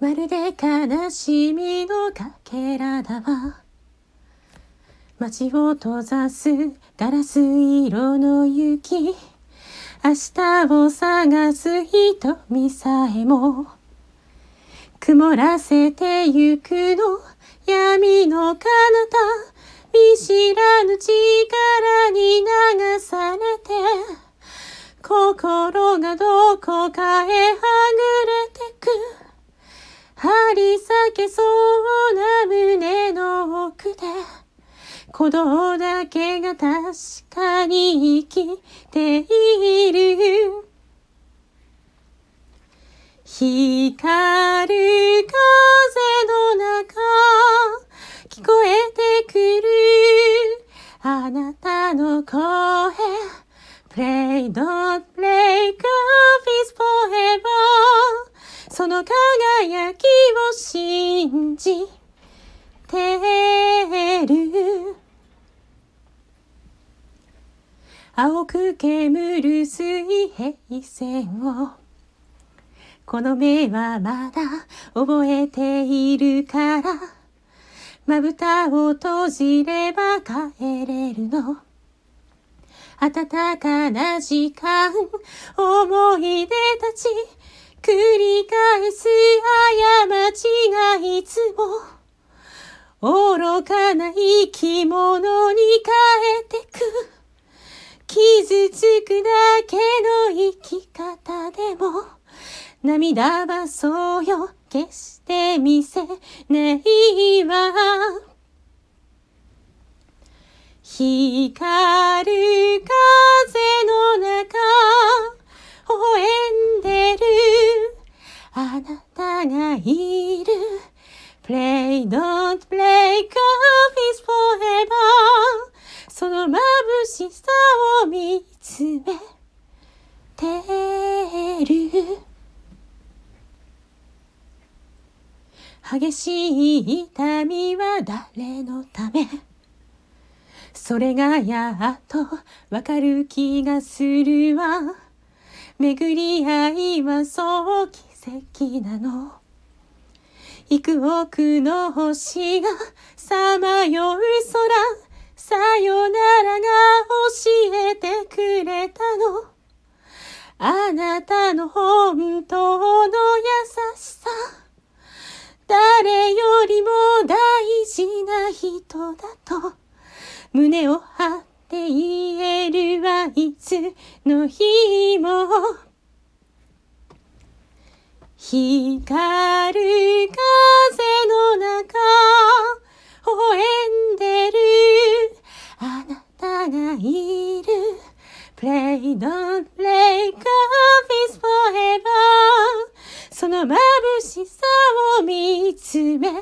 まるで悲しみのかけらだわ。街を閉ざすガラス色の雪。明日を探す瞳さえも。曇らせてゆくの闇の彼方。見知らぬ力に流されて。心がどこかへけそうな胸の奥で鼓動だけが確かに生きている。光る風の中聞こえてくる。あなたの声 Play その輝きを信じてる。青く煙る水平線をこの目はまだ覚えているからまぶたを閉じれば帰れるの。暖かな時間思い出たち。繰り返す過ちがいつも愚かな生き物に変えてく。傷つくだけの生き方でも涙はそうよ決して見せないわ。光るあなたがいる。Play don't play God is forever. その眩しさを見つめてる。激しい痛みは誰のため？それがやっとわかる気がするわ。巡り合いはそう奇跡なの。幾億の星がさまよう空さよならが教えてくれたの。あなたの本当の優しさ誰よりも大事な人だと胸を張って言えるはいつの日も光る風の中微笑んでるあなたがいる Play don't play God is forever その眩しさを見つめ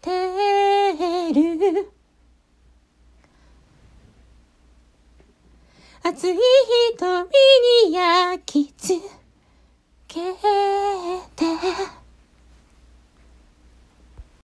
てる熱い瞳に焼き付けて